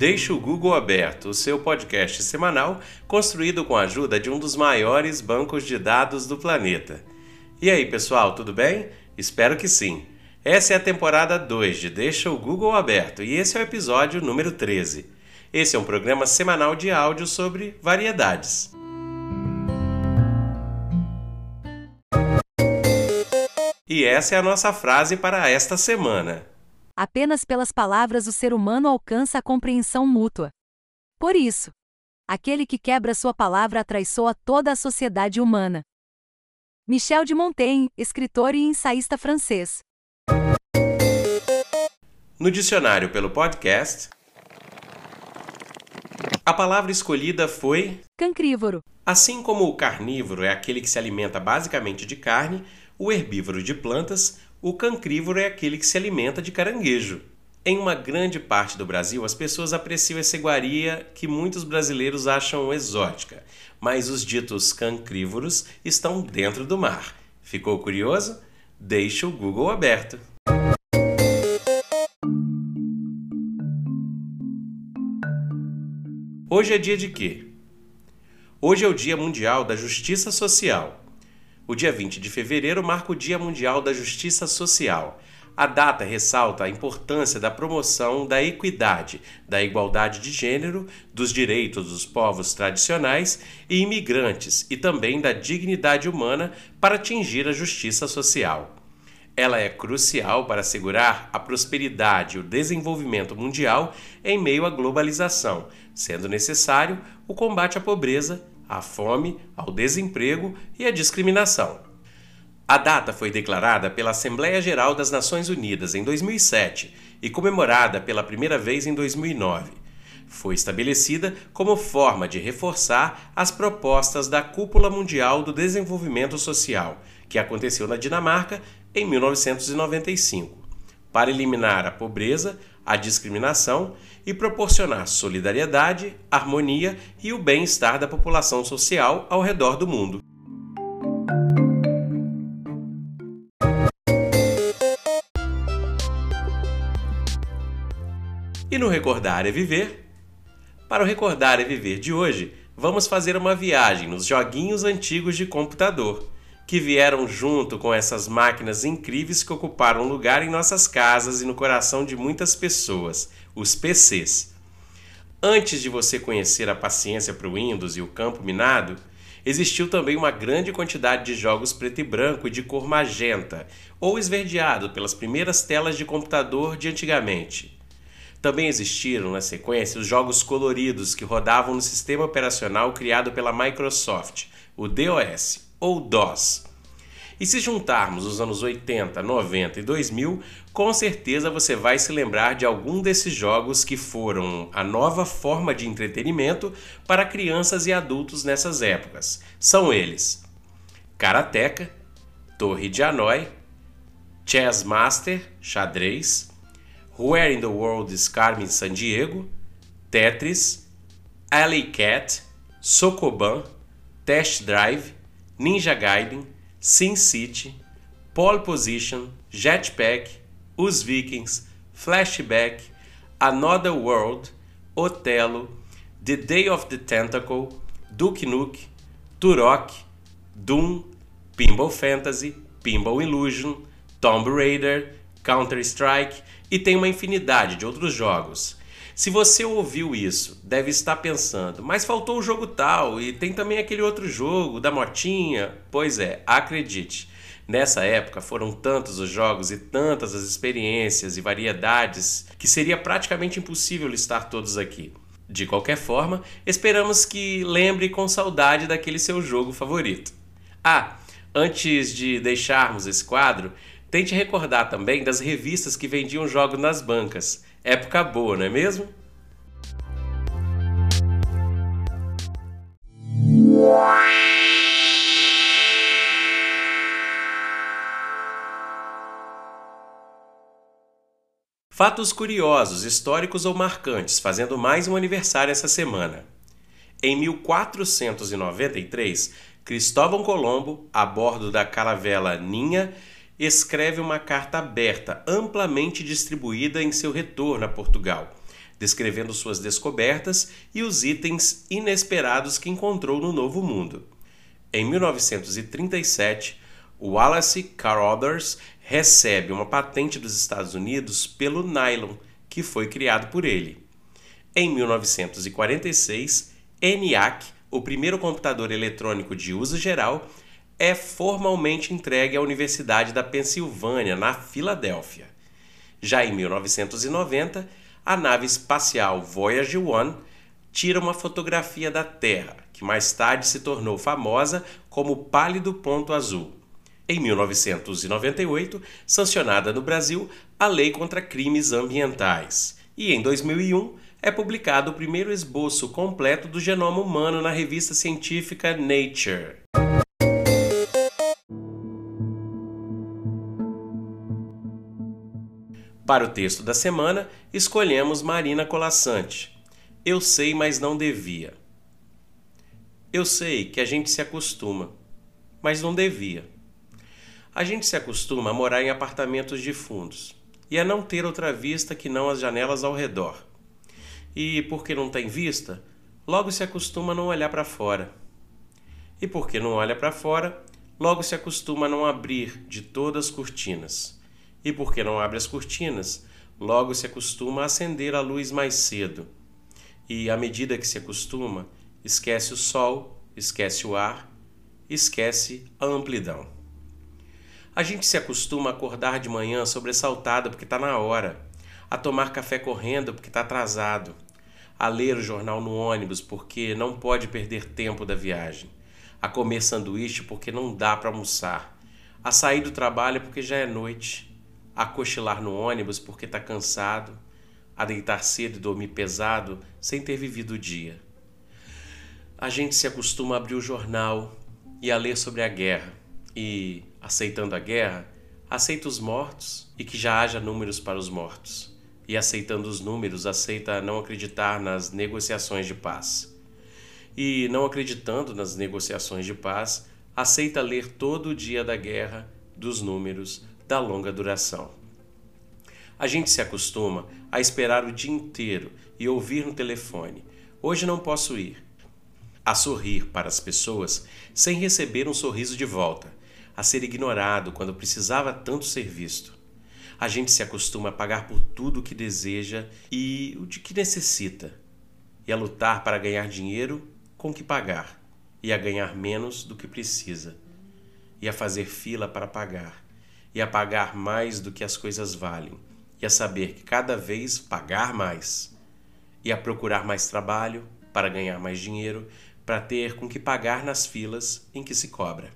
Deixe o Google Aberto, o seu podcast semanal construído com a ajuda de um dos maiores bancos de dados do planeta. E aí, pessoal, tudo bem? Espero que sim. Essa é a temporada 2 de Deixa o Google Aberto e esse é o episódio número 13. Esse é um programa semanal de áudio sobre variedades. E essa é a nossa frase para esta semana. Apenas pelas palavras o ser humano alcança a compreensão mútua. Por isso, aquele que quebra sua palavra atraiçoa toda a sociedade humana. Michel de Montaigne, escritor e ensaísta francês. No dicionário pelo podcast, a palavra escolhida foi cancrívoro. Assim como o carnívoro é aquele que se alimenta basicamente de carne, o herbívoro de plantas, o cancrívoro é aquele que se alimenta de caranguejo. Em uma grande parte do Brasil, as pessoas apreciam essa iguaria que muitos brasileiros acham exótica, mas os ditos cancrívoros estão dentro do mar. Ficou curioso? Deixe o Google aberto. Hoje é dia de quê? Hoje é o Dia Mundial da Justiça Social. O dia 20 de fevereiro marca o Dia Mundial da Justiça Social. A data ressalta a importância da promoção da equidade, da igualdade de gênero, dos direitos dos povos tradicionais e imigrantes e também da dignidade humana para atingir a justiça social. Ela é crucial para assegurar a prosperidade e o desenvolvimento mundial em meio à globalização, sendo necessário o combate à pobreza à fome, ao desemprego e à discriminação. A data foi declarada pela Assembleia Geral das Nações Unidas em 2007 e comemorada pela primeira vez em 2009. Foi estabelecida como forma de reforçar as propostas da Cúpula Mundial do Desenvolvimento Social, que aconteceu na Dinamarca em 1995, para eliminar a pobreza, a discriminação e proporcionar solidariedade, harmonia e o bem-estar da população social ao redor do mundo. E no Recordar é Viver? Para o Recordar é Viver de hoje, vamos fazer uma viagem nos joguinhos antigos de computador que vieram junto com essas máquinas incríveis que ocuparam lugar em nossas casas e no coração de muitas pessoas, os PCs. Antes de você conhecer a paciência para o Windows e o campo minado, existiu também uma grande quantidade de jogos preto e branco e de cor magenta, ou esverdeado pelas primeiras telas de computador de antigamente. Também existiram, na sequência, os jogos coloridos que rodavam no sistema operacional criado pela Microsoft, o DOS ou DOS. E se juntarmos os anos 80, 90 e 2000, com certeza você vai se lembrar de algum desses jogos que foram a nova forma de entretenimento para crianças e adultos nessas épocas. São eles: Karateka, Torre de Hanoi, Chess Master, xadrez, Where in the World is Carmen Sandiego, Tetris, Alley Cat, Sokoban, Test Drive, Ninja Gaiden, Sin City, Pole Position, Jetpack, Os Vikings, Flashback, Another World, Otelo, The Day of the Tentacle, Duke Nuke, Turok, Doom, Pinball Fantasy, Pinball Illusion, Tomb Raider, Counter-Strike e tem uma infinidade de outros jogos. Se você ouviu isso, deve estar pensando, mas faltou o jogo tal e tem também aquele outro jogo da motinha. Pois é, acredite. Nessa época foram tantos os jogos e tantas as experiências e variedades que seria praticamente impossível listar todos aqui. De qualquer forma, esperamos que lembre com saudade daquele seu jogo favorito. Ah, antes de deixarmos esse quadro, tente recordar também das revistas que vendiam jogos nas bancas. Época boa, não é mesmo? Fatos curiosos, históricos ou marcantes, fazendo mais um aniversário essa semana. Em 1493, Cristóvão Colombo, a bordo da caravela Ninha, escreve uma carta aberta, amplamente distribuída em seu retorno a Portugal, descrevendo suas descobertas e os itens inesperados que encontrou no Novo Mundo. Em 1937, Wallace Carothers recebe uma patente dos Estados Unidos pelo nylon, que foi criado por ele. Em 1946, ENIAC, o primeiro computador eletrônico de uso geral, é formalmente entregue à Universidade da Pensilvânia, na Filadélfia. Já em 1990, a nave espacial Voyager 1 tira uma fotografia da Terra, que mais tarde se tornou famosa como Pálido Ponto Azul. Em 1998, sancionada no Brasil a Lei contra Crimes Ambientais. E em 2001, é publicado o primeiro esboço completo do genoma humano na revista científica Nature. Para o texto da semana, escolhemos Marina Colassante. Eu sei, mas não devia. Eu sei que a gente se acostuma, mas não devia. A gente se acostuma a morar em apartamentos de fundos e a não ter outra vista que não as janelas ao redor e, porque não tem vista, logo se acostuma a não olhar para fora. E porque não olha para fora, logo se acostuma a não abrir de todas as cortinas. E porque não abre as cortinas, logo se acostuma a acender a luz mais cedo. E à medida que se acostuma, esquece o sol, esquece o ar, esquece a amplidão. A gente se acostuma a acordar de manhã sobressaltada porque está na hora a tomar café correndo porque está atrasado, a ler o jornal no ônibus porque não pode perder tempo da viagem, a comer sanduíche porque não dá para almoçar, a sair do trabalho porque já é noite, a cochilar no ônibus porque está cansado, a deitar cedo e dormir pesado sem ter vivido o dia. A gente se acostuma a abrir o jornal e a ler sobre a guerra, e, aceitando a guerra, aceita os mortos e que já haja números para os mortos e aceitando os números, aceita não acreditar nas negociações de paz. E não acreditando nas negociações de paz, aceita ler todo o dia da guerra, dos números, da longa duração. A gente se acostuma a esperar o dia inteiro e ouvir no telefone: Hoje não posso ir. A sorrir para as pessoas sem receber um sorriso de volta, a ser ignorado quando precisava tanto ser visto. A gente se acostuma a pagar por tudo o que deseja e o de que necessita, e a lutar para ganhar dinheiro com que pagar, e a ganhar menos do que precisa, e a fazer fila para pagar, e a pagar mais do que as coisas valem, e a saber que cada vez pagar mais, e a procurar mais trabalho para ganhar mais dinheiro, para ter com que pagar nas filas em que se cobra.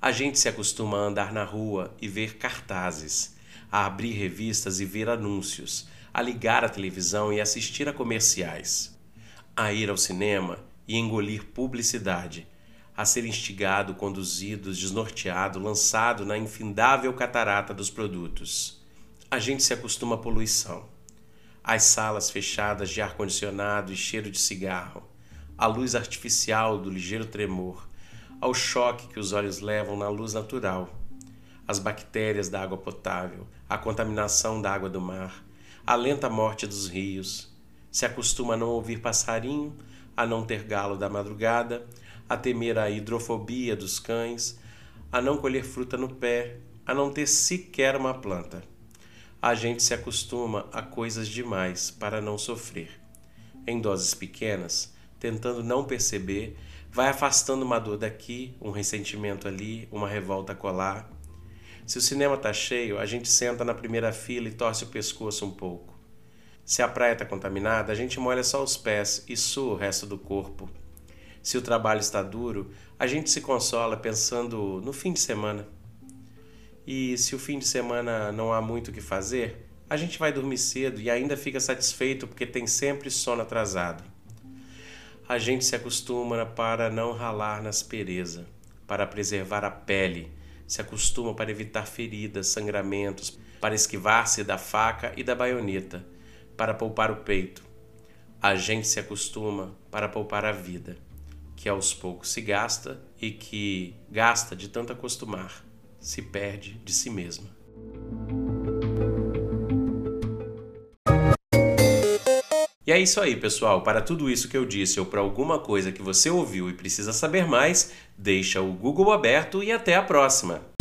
A gente se acostuma a andar na rua e ver cartazes a abrir revistas e ver anúncios, a ligar a televisão e assistir a comerciais, a ir ao cinema e engolir publicidade, a ser instigado, conduzido, desnorteado, lançado na infindável catarata dos produtos. A gente se acostuma à poluição, às salas fechadas de ar-condicionado e cheiro de cigarro, à luz artificial do ligeiro tremor, ao choque que os olhos levam na luz natural. As bactérias da água potável, a contaminação da água do mar, a lenta morte dos rios. Se acostuma a não ouvir passarinho, a não ter galo da madrugada, a temer a hidrofobia dos cães, a não colher fruta no pé, a não ter sequer uma planta. A gente se acostuma a coisas demais para não sofrer. Em doses pequenas, tentando não perceber, vai afastando uma dor daqui, um ressentimento ali, uma revolta colar se o cinema está cheio, a gente senta na primeira fila e torce o pescoço um pouco. Se a praia está contaminada, a gente molha só os pés e sua o resto do corpo. Se o trabalho está duro, a gente se consola pensando no fim de semana. E se o fim de semana não há muito o que fazer, a gente vai dormir cedo e ainda fica satisfeito porque tem sempre sono atrasado. A gente se acostuma para não ralar na aspereza, para preservar a pele se acostuma para evitar feridas, sangramentos, para esquivar-se da faca e da baioneta, para poupar o peito. A gente se acostuma para poupar a vida, que aos poucos se gasta e que gasta de tanto acostumar, se perde de si mesma. E é isso aí, pessoal. Para tudo isso que eu disse ou para alguma coisa que você ouviu e precisa saber mais, deixa o Google aberto e até a próxima.